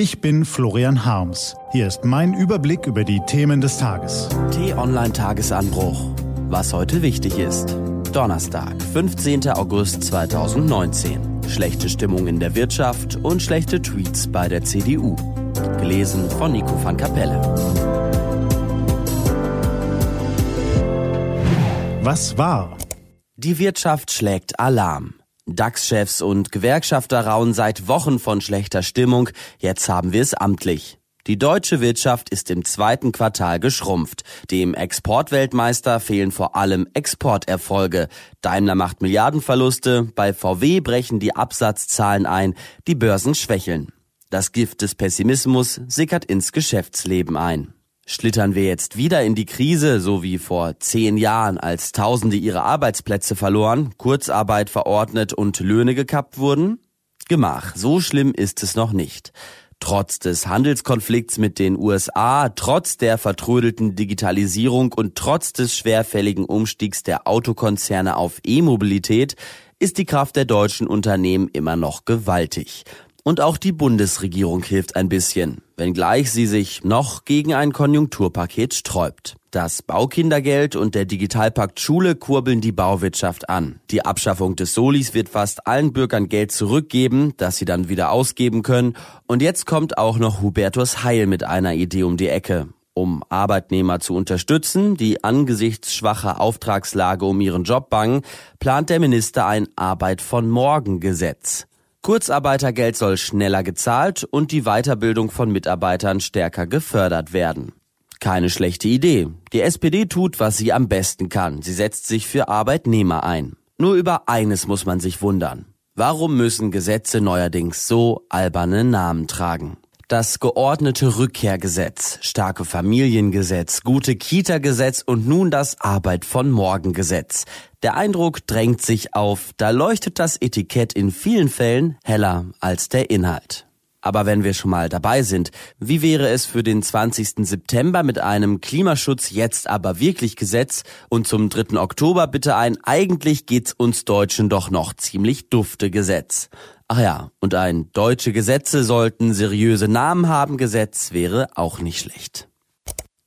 Ich bin Florian Harms. Hier ist mein Überblick über die Themen des Tages. T-Online Tagesanbruch. Was heute wichtig ist. Donnerstag, 15. August 2019. Schlechte Stimmung in der Wirtschaft und schlechte Tweets bei der CDU. Gelesen von Nico van Kapelle. Was war? Die Wirtschaft schlägt Alarm. DAX-Chefs und Gewerkschafter rauen seit Wochen von schlechter Stimmung. Jetzt haben wir es amtlich. Die deutsche Wirtschaft ist im zweiten Quartal geschrumpft. Dem Exportweltmeister fehlen vor allem Exporterfolge. Daimler macht Milliardenverluste, bei VW brechen die Absatzzahlen ein, die Börsen schwächeln. Das Gift des Pessimismus sickert ins Geschäftsleben ein. Schlittern wir jetzt wieder in die Krise, so wie vor zehn Jahren, als Tausende ihre Arbeitsplätze verloren, Kurzarbeit verordnet und Löhne gekappt wurden? Gemach, so schlimm ist es noch nicht. Trotz des Handelskonflikts mit den USA, trotz der vertrödelten Digitalisierung und trotz des schwerfälligen Umstiegs der Autokonzerne auf E-Mobilität ist die Kraft der deutschen Unternehmen immer noch gewaltig. Und auch die Bundesregierung hilft ein bisschen, wenngleich sie sich noch gegen ein Konjunkturpaket sträubt. Das Baukindergeld und der Digitalpakt Schule kurbeln die Bauwirtschaft an. Die Abschaffung des Solis wird fast allen Bürgern Geld zurückgeben, das sie dann wieder ausgeben können. Und jetzt kommt auch noch Hubertus Heil mit einer Idee um die Ecke. Um Arbeitnehmer zu unterstützen, die angesichts schwacher Auftragslage um ihren Job bangen, plant der Minister ein Arbeit von morgen Gesetz. Kurzarbeitergeld soll schneller gezahlt und die Weiterbildung von Mitarbeitern stärker gefördert werden. Keine schlechte Idee. Die SPD tut, was sie am besten kann. Sie setzt sich für Arbeitnehmer ein. Nur über eines muss man sich wundern. Warum müssen Gesetze neuerdings so alberne Namen tragen? Das geordnete Rückkehrgesetz, starke Familiengesetz, gute Kita-Gesetz und nun das Arbeit von morgen Gesetz. Der Eindruck drängt sich auf, da leuchtet das Etikett in vielen Fällen heller als der Inhalt. Aber wenn wir schon mal dabei sind, wie wäre es für den 20. September mit einem Klimaschutz jetzt aber wirklich Gesetz und zum 3. Oktober bitte ein eigentlich geht's uns Deutschen doch noch ziemlich dufte Gesetz. Ach ja, und ein deutsche Gesetze sollten seriöse Namen haben Gesetz wäre auch nicht schlecht.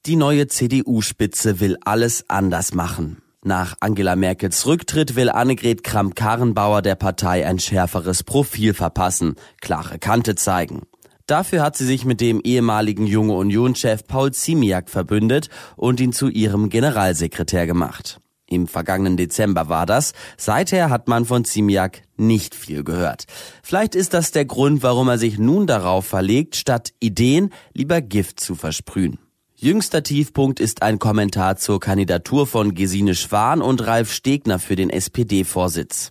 Die neue CDU-Spitze will alles anders machen. Nach Angela Merkels Rücktritt will Annegret Kramp-Karrenbauer der Partei ein schärferes Profil verpassen, klare Kante zeigen. Dafür hat sie sich mit dem ehemaligen Junge Union-Chef Paul Ziemiak verbündet und ihn zu ihrem Generalsekretär gemacht. Im vergangenen Dezember war das. Seither hat man von Ziemiak nicht viel gehört. Vielleicht ist das der Grund, warum er sich nun darauf verlegt, statt Ideen lieber Gift zu versprühen. Jüngster Tiefpunkt ist ein Kommentar zur Kandidatur von Gesine Schwan und Ralf Stegner für den SPD-Vorsitz.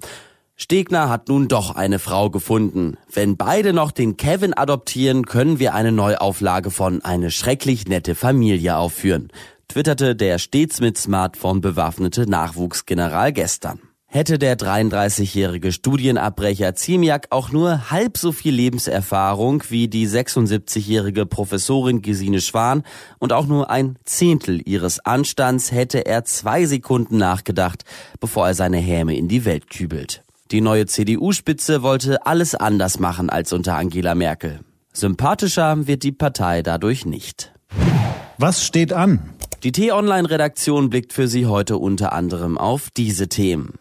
Stegner hat nun doch eine Frau gefunden. Wenn beide noch den Kevin adoptieren, können wir eine Neuauflage von Eine schrecklich nette Familie aufführen twitterte der stets mit Smartphone bewaffnete Nachwuchsgeneral gestern. Hätte der 33-jährige Studienabbrecher Ziemiak auch nur halb so viel Lebenserfahrung wie die 76-jährige Professorin Gesine Schwan und auch nur ein Zehntel ihres Anstands, hätte er zwei Sekunden nachgedacht, bevor er seine Häme in die Welt kübelt. Die neue CDU-Spitze wollte alles anders machen als unter Angela Merkel. Sympathischer wird die Partei dadurch nicht. Was steht an? Die T-Online-Redaktion blickt für Sie heute unter anderem auf diese Themen.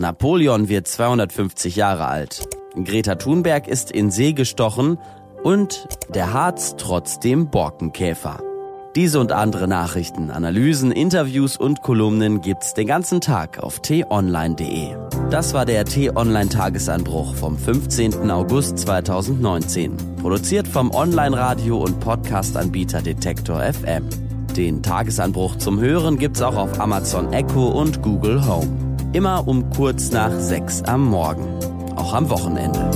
Napoleon wird 250 Jahre alt. Greta Thunberg ist in See gestochen und der Harz trotzdem Borkenkäfer. Diese und andere Nachrichten, Analysen, Interviews und Kolumnen gibt's den ganzen Tag auf t-online.de. Das war der T-Online Tagesanbruch vom 15. August 2019. Produziert vom Online-Radio und Podcast-Anbieter Detektor FM. Den Tagesanbruch zum Hören gibt's auch auf Amazon Echo und Google Home. Immer um kurz nach sechs am Morgen. Auch am Wochenende.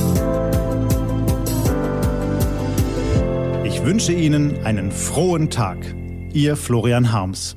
Ich wünsche Ihnen einen frohen Tag. Ihr Florian Harms.